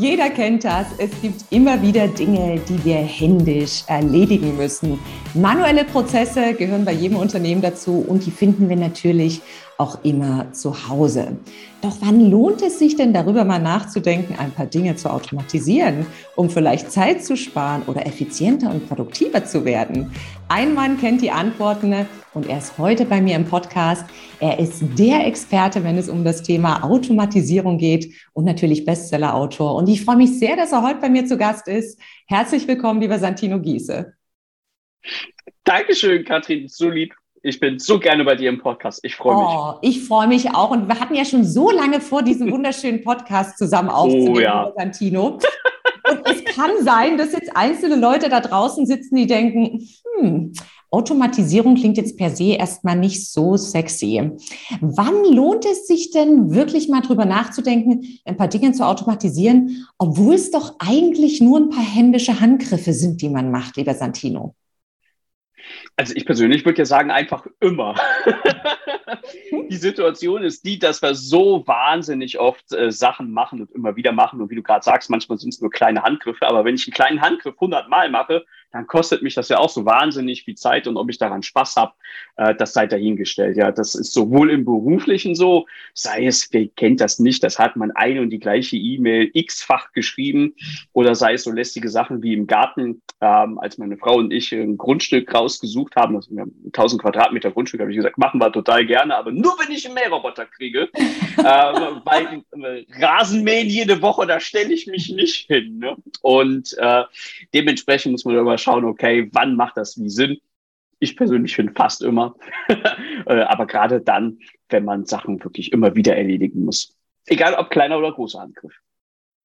Jeder kennt das. Es gibt immer wieder Dinge, die wir händisch erledigen müssen. Manuelle Prozesse gehören bei jedem Unternehmen dazu und die finden wir natürlich auch immer zu Hause. Doch wann lohnt es sich denn darüber mal nachzudenken, ein paar Dinge zu automatisieren, um vielleicht Zeit zu sparen oder effizienter und produktiver zu werden? Ein Mann kennt die Antworten und er ist heute bei mir im Podcast. Er ist der Experte, wenn es um das Thema Automatisierung geht und natürlich Bestsellerautor. Und ich freue mich sehr, dass er heute bei mir zu Gast ist. Herzlich willkommen, lieber Santino Giese. Dankeschön, Katrin, so lieb. Ich bin so gerne bei dir im Podcast. Ich freue mich. Oh, ich freue mich auch. Und wir hatten ja schon so lange vor, diesen wunderschönen Podcast zusammen aufzunehmen, oh, ja. Santino. Und es kann sein, dass jetzt einzelne Leute da draußen sitzen, die denken, hm, Automatisierung klingt jetzt per se erstmal nicht so sexy. Wann lohnt es sich denn wirklich mal drüber nachzudenken, ein paar Dinge zu automatisieren, obwohl es doch eigentlich nur ein paar händische Handgriffe sind, die man macht, lieber Santino? Also ich persönlich würde ja sagen, einfach immer. die Situation ist die, dass wir so wahnsinnig oft äh, Sachen machen und immer wieder machen. Und wie du gerade sagst, manchmal sind es nur kleine Handgriffe. Aber wenn ich einen kleinen Handgriff 100 Mal mache, dann kostet mich das ja auch so wahnsinnig viel Zeit. Und ob ich daran Spaß habe, äh, das sei dahingestellt. Ja, das ist sowohl im Beruflichen so, sei es, wer kennt das nicht, das hat man eine und die gleiche E-Mail x-fach geschrieben. Oder sei es so lästige Sachen wie im Garten, ähm, als meine Frau und ich ein Grundstück rausgesucht haben, also wir haben 1000 Quadratmeter Grundstück, habe ich gesagt, machen wir total gerne, aber nur wenn ich einen Mähroboter kriege. äh, weil äh, Rasenmähen jede Woche, da stelle ich mich nicht hin. Ne? Und äh, dementsprechend muss man schauen, okay, wann macht das wie Sinn? Ich persönlich finde fast immer. Äh, aber gerade dann, wenn man Sachen wirklich immer wieder erledigen muss. Egal ob kleiner oder großer Angriff.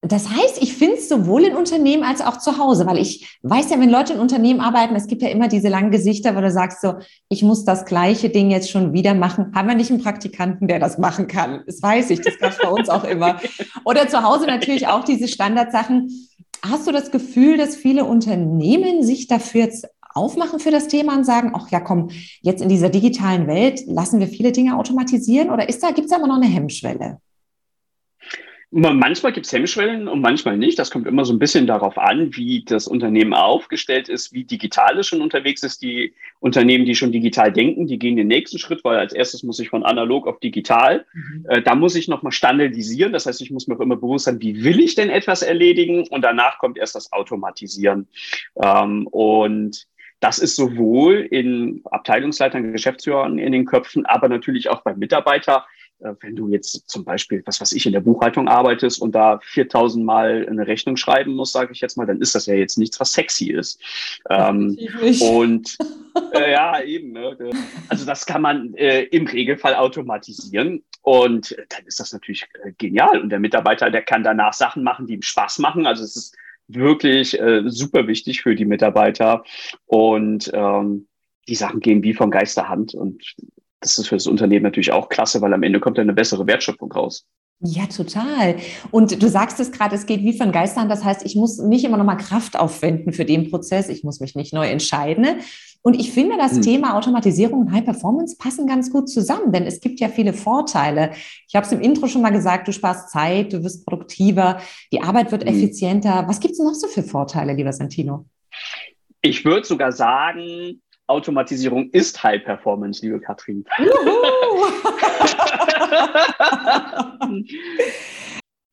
Das heißt, ich finde es sowohl in Unternehmen als auch zu Hause, weil ich weiß ja, wenn Leute in Unternehmen arbeiten, es gibt ja immer diese langen Gesichter, wo du sagst so, ich muss das gleiche Ding jetzt schon wieder machen. Haben wir nicht einen Praktikanten, der das machen kann? Das weiß ich, das gab es bei uns auch immer. Oder zu Hause natürlich auch diese Standardsachen. Hast du das Gefühl, dass viele Unternehmen sich dafür jetzt aufmachen für das Thema und sagen, ach ja, komm, jetzt in dieser digitalen Welt lassen wir viele Dinge automatisieren? Oder ist da, gibt es da immer noch eine Hemmschwelle? Manchmal gibt es Hemmschwellen und manchmal nicht. Das kommt immer so ein bisschen darauf an, wie das Unternehmen aufgestellt ist, wie digital es schon unterwegs ist. Die Unternehmen, die schon digital denken, die gehen den nächsten Schritt, weil als erstes muss ich von analog auf digital. Mhm. Äh, da muss ich nochmal standardisieren. Das heißt, ich muss mir auch immer bewusst sein, wie will ich denn etwas erledigen? Und danach kommt erst das Automatisieren. Ähm, und das ist sowohl in Abteilungsleitern, Geschäftsführern in den Köpfen, aber natürlich auch bei Mitarbeitern äh, wenn du jetzt zum Beispiel, was weiß ich, in der Buchhaltung arbeitest und da 4000 Mal eine Rechnung schreiben musst, sage ich jetzt mal, dann ist das ja jetzt nichts, was sexy ist. Ähm, und äh, ja, eben. Ne? Also das kann man äh, im Regelfall automatisieren und dann ist das natürlich äh, genial. Und der Mitarbeiter, der kann danach Sachen machen, die ihm Spaß machen. Also es ist wirklich äh, super wichtig für die Mitarbeiter und ähm, die Sachen gehen wie von Geisterhand und das ist für das Unternehmen natürlich auch klasse, weil am Ende kommt eine bessere Wertschöpfung raus. Ja, total. Und du sagst es gerade, es geht wie von Geistern. Das heißt, ich muss nicht immer noch mal Kraft aufwenden für den Prozess. Ich muss mich nicht neu entscheiden. Und ich finde, das hm. Thema Automatisierung und High Performance passen ganz gut zusammen, denn es gibt ja viele Vorteile. Ich habe es im Intro schon mal gesagt, du sparst Zeit, du wirst produktiver, die Arbeit wird hm. effizienter. Was gibt es noch so für Vorteile, lieber Santino? Ich würde sogar sagen, Automatisierung ist High Performance, liebe Katrin.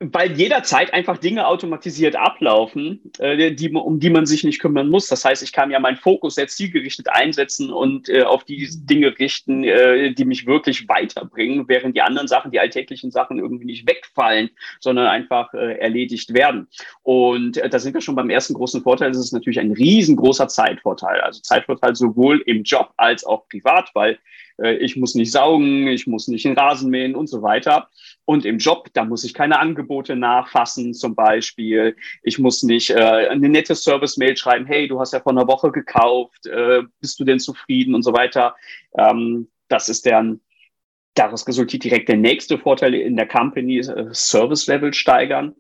weil jederzeit einfach Dinge automatisiert ablaufen, äh, die, um die man sich nicht kümmern muss. Das heißt, ich kann ja meinen Fokus sehr zielgerichtet einsetzen und äh, auf die Dinge richten, äh, die mich wirklich weiterbringen, während die anderen Sachen, die alltäglichen Sachen irgendwie nicht wegfallen, sondern einfach äh, erledigt werden. Und äh, da sind wir schon beim ersten großen Vorteil. Das ist natürlich ein riesengroßer Zeitvorteil. Also Zeitvorteil sowohl im Job als auch privat, weil ich muss nicht saugen, ich muss nicht den Rasen mähen und so weiter. Und im Job, da muss ich keine Angebote nachfassen zum Beispiel. Ich muss nicht äh, eine nette Service-Mail schreiben, hey, du hast ja vor einer Woche gekauft, äh, bist du denn zufrieden und so weiter. Ähm, das ist dann Daraus resultiert direkt der nächste Vorteil in der Company, äh, Service Level steigern.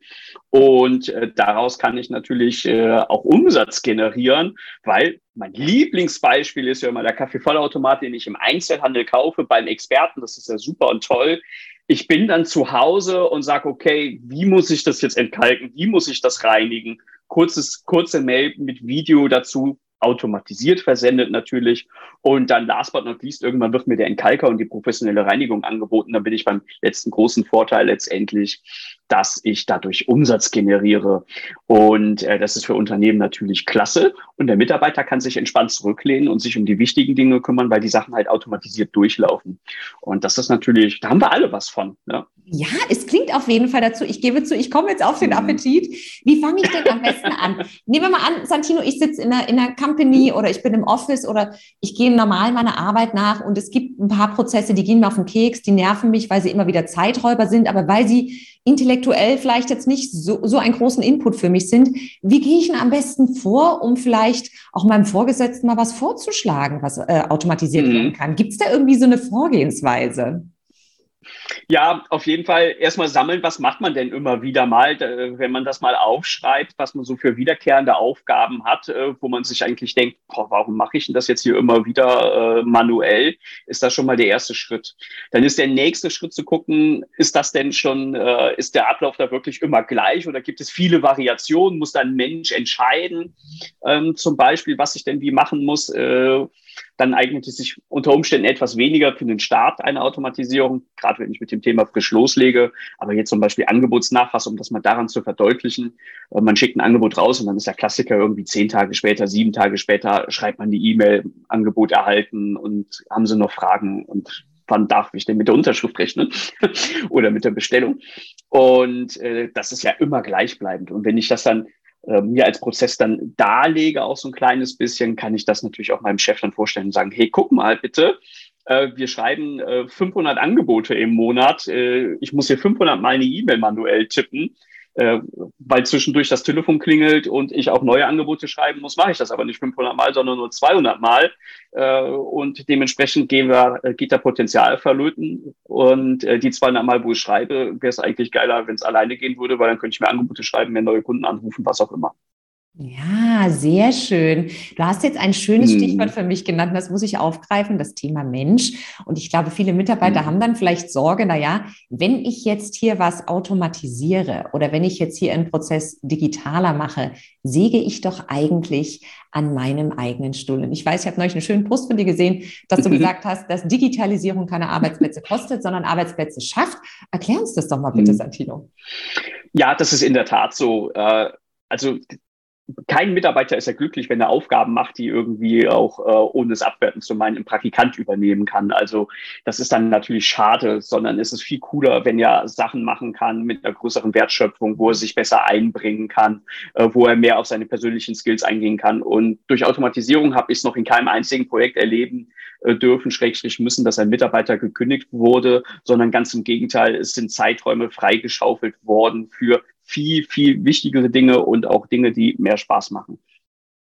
Und äh, daraus kann ich natürlich äh, auch Umsatz generieren, weil mein Lieblingsbeispiel ist ja immer der Kaffeevollautomat, den ich im Einzelhandel kaufe beim Experten. Das ist ja super und toll. Ich bin dann zu Hause und sage, okay, wie muss ich das jetzt entkalken? Wie muss ich das reinigen? Kurzes, kurze Mail mit Video dazu automatisiert versendet natürlich. Und dann last but not least, irgendwann wird mir der Entkalker und die professionelle Reinigung angeboten. Dann bin ich beim letzten großen Vorteil letztendlich, dass ich dadurch Umsatz generiere. Und äh, das ist für Unternehmen natürlich klasse. Und der Mitarbeiter kann sich entspannt zurücklehnen und sich um die wichtigen Dinge kümmern, weil die Sachen halt automatisiert durchlaufen. Und das ist natürlich, da haben wir alle was von. Ne? Ja, es klingt auf jeden Fall dazu. Ich gebe zu, ich komme jetzt auf den mhm. Appetit. Wie fange ich denn am besten an? Nehmen wir mal an, Santino, ich sitze in einer, in einer Company oder ich bin im Office oder ich gehe normal meiner Arbeit nach und es gibt ein paar Prozesse, die gehen mir auf den Keks, die nerven mich, weil sie immer wieder Zeiträuber sind, aber weil sie intellektuell vielleicht jetzt nicht so, so einen großen Input für mich sind. Wie gehe ich denn am besten vor, um vielleicht auch meinem Vorgesetzten mal was vorzuschlagen, was äh, automatisiert mhm. werden kann? Gibt es da irgendwie so eine Vorgehensweise? Ja, auf jeden Fall erstmal sammeln, was macht man denn immer wieder mal, wenn man das mal aufschreibt, was man so für wiederkehrende Aufgaben hat, äh, wo man sich eigentlich denkt, boah, warum mache ich denn das jetzt hier immer wieder äh, manuell, ist das schon mal der erste Schritt. Dann ist der nächste Schritt zu gucken, ist das denn schon, äh, ist der Ablauf da wirklich immer gleich oder gibt es viele Variationen, muss da ein Mensch entscheiden, ähm, zum Beispiel, was ich denn wie machen muss. Dann eignet es sich unter Umständen etwas weniger für den Start einer Automatisierung, gerade wenn ich mit dem Thema frisch loslege. Aber jetzt zum Beispiel Angebotsnachfassung, um das mal daran zu verdeutlichen. Äh, man schickt ein Angebot raus und dann ist der Klassiker irgendwie zehn Tage später, sieben Tage später schreibt man die E-Mail, Angebot erhalten und haben sie noch Fragen und wann darf ich denn mit der Unterschrift rechnen oder mit der Bestellung? Und äh, das ist ja immer gleichbleibend. Und wenn ich das dann äh, mir als Prozess dann darlege, auch so ein kleines bisschen, kann ich das natürlich auch meinem Chef dann vorstellen und sagen, hey, guck mal bitte, äh, wir schreiben äh, 500 Angebote im Monat, äh, ich muss hier 500 Mal eine E-Mail manuell tippen äh, weil zwischendurch das Telefon klingelt und ich auch neue Angebote schreiben muss, mache ich das aber nicht 500 Mal, sondern nur 200 Mal. Äh, und dementsprechend gehen wir, äh, geht da Potenzial verlöten. Und äh, die 200 Mal, wo ich schreibe, wäre es eigentlich geiler, wenn es alleine gehen würde, weil dann könnte ich mir Angebote schreiben, mir neue Kunden anrufen, was auch immer. Ja, sehr schön. Du hast jetzt ein schönes hm. Stichwort für mich genannt, das muss ich aufgreifen, das Thema Mensch. Und ich glaube, viele Mitarbeiter hm. haben dann vielleicht Sorge, na ja, wenn ich jetzt hier was automatisiere oder wenn ich jetzt hier einen Prozess digitaler mache, säge ich doch eigentlich an meinem eigenen Stuhl. Und ich weiß, ich habe neulich einen schönen Post von dir gesehen, dass du gesagt hast, dass Digitalisierung keine Arbeitsplätze kostet, sondern Arbeitsplätze schafft. Erklär uns das doch mal bitte. Santino. Ja, das ist in der Tat so. Äh, also kein Mitarbeiter ist ja glücklich, wenn er Aufgaben macht, die irgendwie auch, äh, ohne es abwerten zu meinen, ein Praktikant übernehmen kann. Also das ist dann natürlich schade, sondern es ist viel cooler, wenn er Sachen machen kann mit einer größeren Wertschöpfung, wo er sich besser einbringen kann, äh, wo er mehr auf seine persönlichen Skills eingehen kann. Und durch Automatisierung habe ich es noch in keinem einzigen Projekt erleben äh, dürfen, schrägstrich müssen, dass ein Mitarbeiter gekündigt wurde, sondern ganz im Gegenteil, es sind Zeiträume freigeschaufelt worden für viel, viel wichtigere Dinge und auch Dinge, die mehr Spaß machen.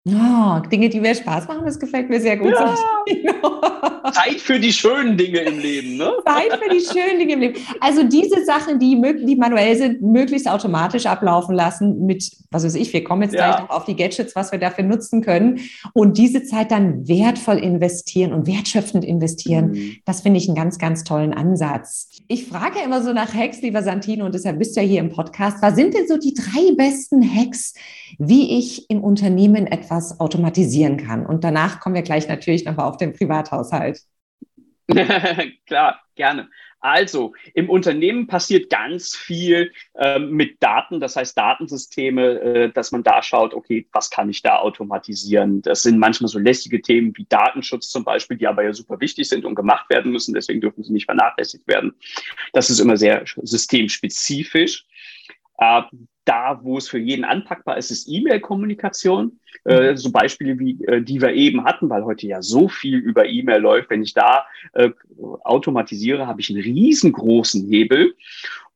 Oh, Dinge, die mir Spaß machen, das gefällt mir sehr gut. Ja. Zeit für die schönen Dinge im Leben, ne? Zeit für die schönen Dinge im Leben. Also diese Sachen, die, die manuell sind, möglichst automatisch ablaufen lassen mit, was weiß ich, wir kommen jetzt ja. gleich noch auf die Gadgets, was wir dafür nutzen können. Und diese Zeit dann wertvoll investieren und wertschöpfend investieren, mhm. das finde ich einen ganz, ganz tollen Ansatz. Ich frage ja immer so nach Hacks, lieber Santino, und deshalb bist du ja hier im Podcast. Was sind denn so die drei besten Hacks, wie ich im Unternehmen etwas automatisieren kann? Und danach kommen wir gleich natürlich nochmal auf den Privathaushalt. Klar, gerne. Also, im Unternehmen passiert ganz viel ähm, mit Daten, das heißt Datensysteme, äh, dass man da schaut, okay, was kann ich da automatisieren? Das sind manchmal so lästige Themen wie Datenschutz zum Beispiel, die aber ja super wichtig sind und gemacht werden müssen, deswegen dürfen sie nicht vernachlässigt werden. Das ist immer sehr systemspezifisch. Äh, da, wo es für jeden anpackbar ist, ist E-Mail-Kommunikation. Äh, mhm. so Beispiele wie äh, die wir eben hatten, weil heute ja so viel über E-Mail läuft. Wenn ich da äh, automatisiere, habe ich einen riesengroßen Hebel.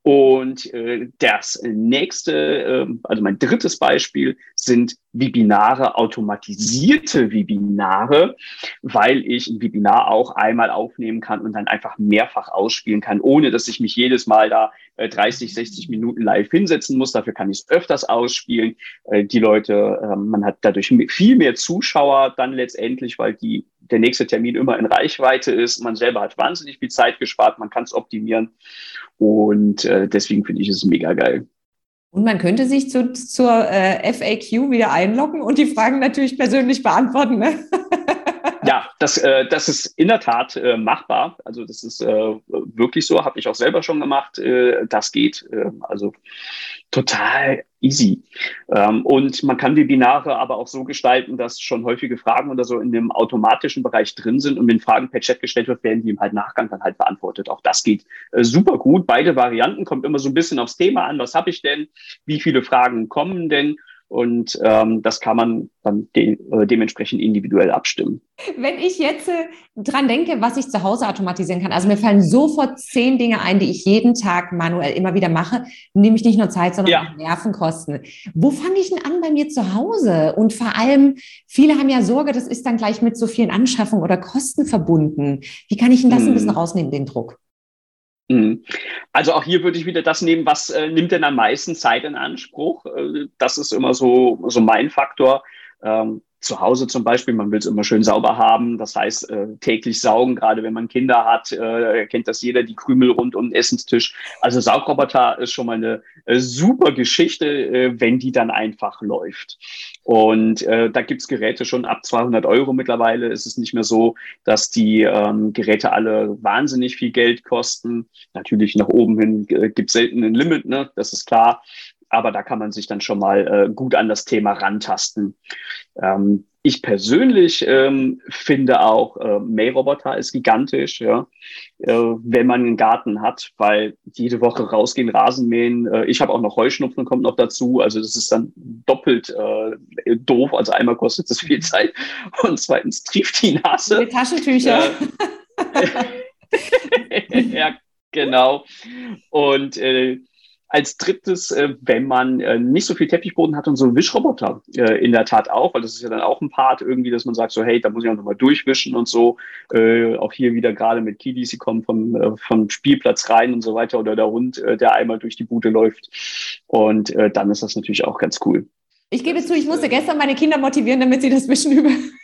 Und äh, das nächste, äh, also mein drittes Beispiel sind Webinare, automatisierte Webinare, weil ich ein Webinar auch einmal aufnehmen kann und dann einfach mehrfach ausspielen kann, ohne dass ich mich jedes Mal da äh, 30, 60 Minuten live hinsetzen muss. Dafür kann ich es öfters ausspielen. Äh, die Leute, äh, man hat dadurch viel mehr Zuschauer dann letztendlich, weil die der nächste Termin immer in Reichweite ist. Man selber hat wahnsinnig viel Zeit gespart, man kann es optimieren. Und äh, deswegen finde ich es mega geil. Und man könnte sich zu, zur äh, FAQ wieder einloggen und die Fragen natürlich persönlich beantworten. Ne? Ja, das, äh, das ist in der Tat äh, machbar. Also das ist äh, wirklich so, habe ich auch selber schon gemacht. Äh, das geht. Äh, also total easy. Ähm, und man kann Webinare aber auch so gestalten, dass schon häufige Fragen oder so in dem automatischen Bereich drin sind und wenn Fragen per Chat gestellt wird, werden die im halt Nachgang dann halt beantwortet. Auch das geht äh, super gut. Beide Varianten kommt immer so ein bisschen aufs Thema an. Was habe ich denn? Wie viele Fragen kommen denn? Und ähm, das kann man dann de äh, dementsprechend individuell abstimmen. Wenn ich jetzt äh, dran denke, was ich zu Hause automatisieren kann, also mir fallen sofort zehn Dinge ein, die ich jeden Tag manuell immer wieder mache, nehme ich nicht nur Zeit, sondern ja. auch Nervenkosten. Wo fange ich denn an bei mir zu Hause? Und vor allem, viele haben ja Sorge, das ist dann gleich mit so vielen Anschaffungen oder Kosten verbunden. Wie kann ich denn das hm. ein bisschen rausnehmen, den Druck? Mhm. Also auch hier würde ich wieder das nehmen, was äh, nimmt denn am meisten Zeit in Anspruch? Äh, das ist immer so, so mein Faktor. Ähm, zu Hause zum Beispiel, man will es immer schön sauber haben, das heißt äh, täglich saugen, gerade wenn man Kinder hat, äh, kennt das jeder, die Krümel rund um den Essenstisch. Also Saugroboter ist schon mal eine äh, super Geschichte, äh, wenn die dann einfach läuft. Und äh, da gibt's Geräte schon ab 200 Euro mittlerweile. Es ist nicht mehr so, dass die ähm, Geräte alle wahnsinnig viel Geld kosten. Natürlich nach oben hin äh, gibt selten ein Limit, ne? das ist klar aber da kann man sich dann schon mal äh, gut an das Thema rantasten. Ähm, ich persönlich ähm, finde auch, äh, Mähroboter ist gigantisch, ja, äh, wenn man einen Garten hat, weil jede Woche rausgehen, Rasenmähen. Äh, ich habe auch noch Heuschnupfen, kommt noch dazu. Also das ist dann doppelt äh, doof. Also einmal kostet es viel Zeit und zweitens trieft die Nase. Die Taschentücher. ja, genau. Und äh, als drittes, äh, wenn man äh, nicht so viel Teppichboden hat und so einen Wischroboter äh, in der Tat auch, weil das ist ja dann auch ein Part irgendwie, dass man sagt so, hey, da muss ich auch nochmal durchwischen und so. Äh, auch hier wieder gerade mit Kiddies, die kommen vom, äh, vom Spielplatz rein und so weiter oder der Hund, äh, der einmal durch die Bude läuft. Und äh, dann ist das natürlich auch ganz cool. Ich gebe zu, ich musste gestern meine Kinder motivieren, damit sie das Wischen übernehmen.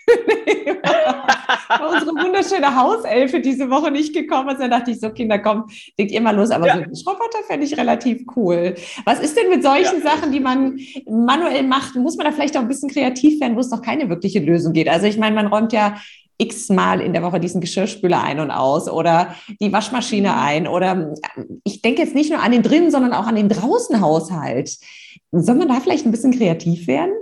Unsere wunderschöne Hauselfe diese Woche nicht gekommen ist. Dann dachte ich so, Kinder, komm, legt ihr mal los. Aber ja. so ein Schroboter fände ich relativ cool. Was ist denn mit solchen ja. Sachen, die man manuell macht? Muss man da vielleicht auch ein bisschen kreativ werden, wo es noch keine wirkliche Lösung geht? Also ich meine, man räumt ja x-mal in der Woche diesen Geschirrspüler ein und aus oder die Waschmaschine mhm. ein oder ich denke jetzt nicht nur an den drinnen, sondern auch an den draußen Haushalt. Soll man da vielleicht ein bisschen kreativ werden?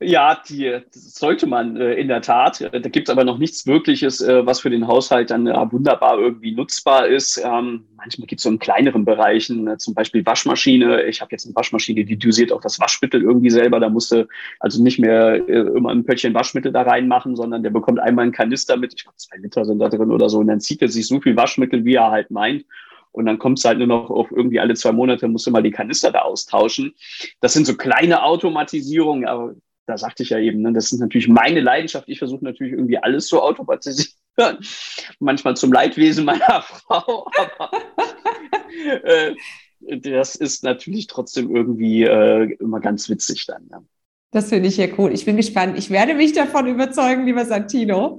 Ja, die sollte man äh, in der Tat. Da gibt es aber noch nichts Wirkliches, äh, was für den Haushalt dann äh, wunderbar irgendwie nutzbar ist. Ähm, manchmal gibt es so in kleineren Bereichen, äh, zum Beispiel Waschmaschine. Ich habe jetzt eine Waschmaschine, die dosiert auch das Waschmittel irgendwie selber. Da musste also nicht mehr äh, immer ein Pöttchen Waschmittel da reinmachen, sondern der bekommt einmal einen Kanister mit, ich glaube zwei Liter sind da drin oder so, und dann zieht er sich so viel Waschmittel, wie er halt meint. Und dann kommt es halt nur noch auf irgendwie alle zwei Monate, musst du mal die Kanister da austauschen. Das sind so kleine Automatisierungen, aber da sagte ich ja eben, ne, das ist natürlich meine Leidenschaft. Ich versuche natürlich irgendwie alles zu automatisieren. Manchmal zum Leidwesen meiner Frau, aber äh, das ist natürlich trotzdem irgendwie äh, immer ganz witzig dann. Ja. Das finde ich ja cool. Ich bin gespannt. Ich werde mich davon überzeugen, lieber Santino.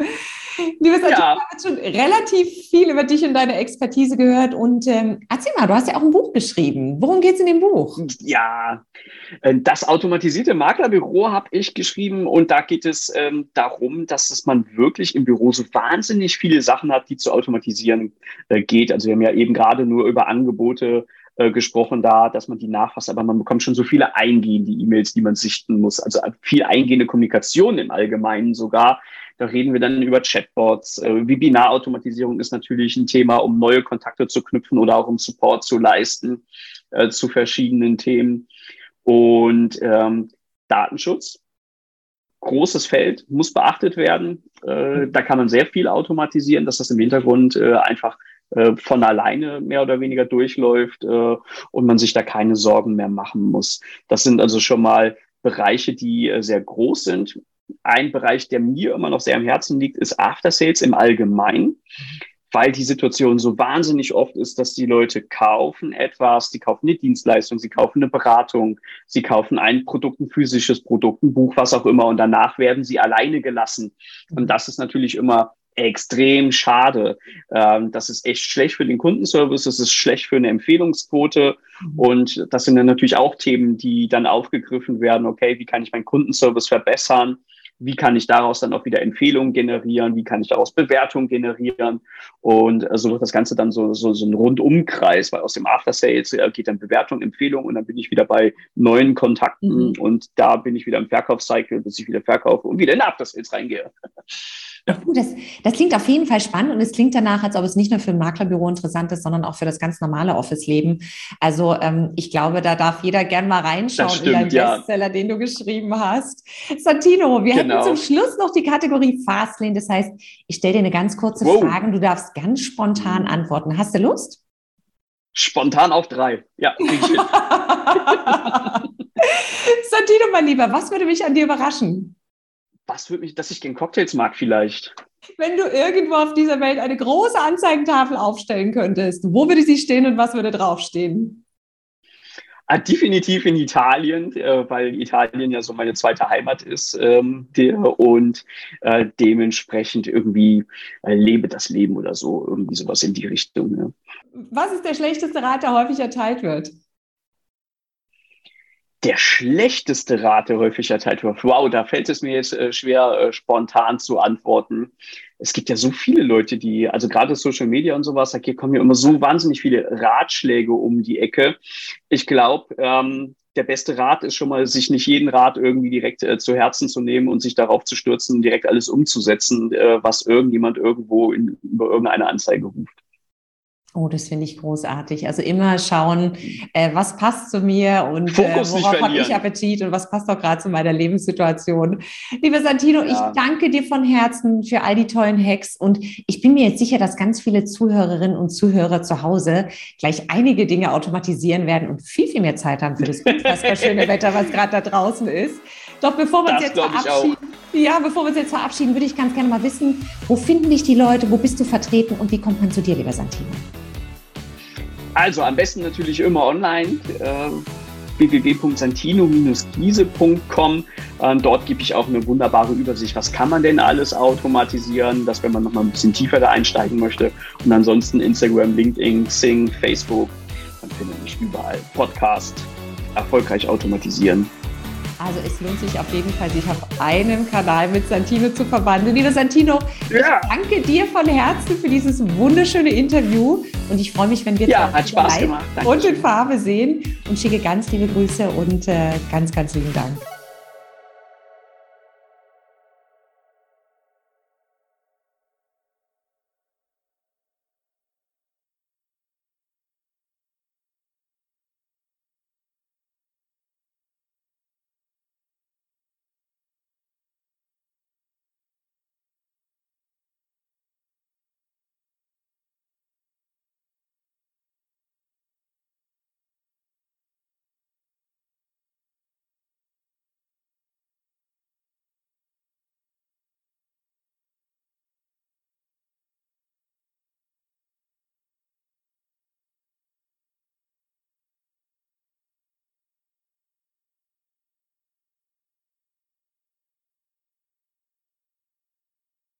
Santino, ja. ich habe schon relativ viel über dich und deine Expertise gehört. Und ähm, erzähl mal, du hast ja auch ein Buch geschrieben. Worum geht es in dem Buch? Ja, äh, das automatisierte Maklerbüro habe ich geschrieben. Und da geht es ähm, darum, dass es man wirklich im Büro so wahnsinnig viele Sachen hat, die zu automatisieren äh, geht. Also wir haben ja eben gerade nur über Angebote äh, gesprochen da, dass man die nachfasst, aber man bekommt schon so viele eingehende E-Mails, die man sichten muss, also viel eingehende Kommunikation im Allgemeinen sogar, Da reden wir dann über Chatbots. Äh, Webinarautomatisierung ist natürlich ein Thema, um neue Kontakte zu knüpfen oder auch um Support zu leisten äh, zu verschiedenen Themen. Und ähm, Datenschutz, großes Feld, muss beachtet werden. Äh, da kann man sehr viel automatisieren, dass das im Hintergrund äh, einfach äh, von alleine mehr oder weniger durchläuft äh, und man sich da keine Sorgen mehr machen muss. Das sind also schon mal Bereiche, die äh, sehr groß sind. Ein Bereich, der mir immer noch sehr am Herzen liegt, ist After Sales im Allgemeinen weil die Situation so wahnsinnig oft ist, dass die Leute kaufen etwas, die kaufen eine Dienstleistung, sie kaufen eine Beratung, sie kaufen ein Produkt, ein physisches Produkt, ein Buch, was auch immer, und danach werden sie alleine gelassen. Und das ist natürlich immer extrem schade. Ähm, das ist echt schlecht für den Kundenservice, das ist schlecht für eine Empfehlungsquote. Mhm. Und das sind dann natürlich auch Themen, die dann aufgegriffen werden. Okay, wie kann ich meinen Kundenservice verbessern? Wie kann ich daraus dann auch wieder Empfehlungen generieren, wie kann ich daraus Bewertungen generieren und äh, so wird das Ganze dann so, so, so ein Rundumkreis, weil aus dem After Sales äh, geht dann Bewertung, Empfehlung und dann bin ich wieder bei neuen Kontakten mhm. und da bin ich wieder im Verkaufscycle, bis ich wieder verkaufe und wieder in After Sales reingehe. Das, das klingt auf jeden Fall spannend und es klingt danach, als ob es nicht nur für ein Maklerbüro interessant ist, sondern auch für das ganz normale Office-Leben. Also ähm, ich glaube, da darf jeder gern mal reinschauen stimmt, in deinen ja. Bestseller, den du geschrieben hast. Santino, wir genau. hätten zum Schluss noch die Kategorie Fastlane. Das heißt, ich stelle dir eine ganz kurze wow. Frage und du darfst ganz spontan antworten. Hast du Lust? Spontan auf drei. Ja, Santino, mein Lieber, was würde mich an dir überraschen? Was würde mich, dass ich den Cocktails mag vielleicht. Wenn du irgendwo auf dieser Welt eine große Anzeigentafel aufstellen könntest, wo würde sie stehen und was würde draufstehen? Ah, definitiv in Italien, äh, weil Italien ja so meine zweite Heimat ist ähm, der, und äh, dementsprechend irgendwie äh, lebe das Leben oder so, irgendwie sowas in die Richtung. Ja. Was ist der schlechteste Rat, der häufig erteilt wird? Der schlechteste Rat, der häufig erteilt wird. Wow, da fällt es mir jetzt äh, schwer, äh, spontan zu antworten. Es gibt ja so viele Leute, die, also gerade Social Media und sowas, da kommen ja immer so wahnsinnig viele Ratschläge um die Ecke. Ich glaube, ähm, der beste Rat ist schon mal, sich nicht jeden Rat irgendwie direkt äh, zu Herzen zu nehmen und sich darauf zu stürzen, direkt alles umzusetzen, äh, was irgendjemand irgendwo in, über irgendeine Anzeige ruft. Oh, das finde ich großartig. Also immer schauen, äh, was passt zu mir und äh, worauf habe ich Appetit und was passt auch gerade zu meiner Lebenssituation. Lieber Santino, ja. ich danke dir von Herzen für all die tollen Hacks und ich bin mir jetzt sicher, dass ganz viele Zuhörerinnen und Zuhörer zu Hause gleich einige Dinge automatisieren werden und viel, viel mehr Zeit haben für das unfassbar schöne Wetter, was gerade da draußen ist. Doch bevor wir uns jetzt verabschieden, ja, bevor wir uns jetzt verabschieden, würde ich ganz gerne mal wissen, wo finden dich die Leute, wo bist du vertreten und wie kommt man zu dir, lieber Santino? Also am besten natürlich immer online. Äh, www.santino-giese.com. Äh, dort gebe ich auch eine wunderbare Übersicht, was kann man denn alles automatisieren, dass wenn man noch mal ein bisschen tiefer da einsteigen möchte. Und ansonsten Instagram, LinkedIn, Xing, Facebook, man findet mich überall. Podcast, erfolgreich automatisieren. Also es lohnt sich auf jeden Fall, sich auf einem Kanal mit Santino zu verwandeln. Lieber Santino, ja. ich danke dir von Herzen für dieses wunderschöne Interview und ich freue mich, wenn wir ja, hat Spaß gemacht. und in Farbe sehen und schicke ganz liebe Grüße und äh, ganz, ganz lieben Dank.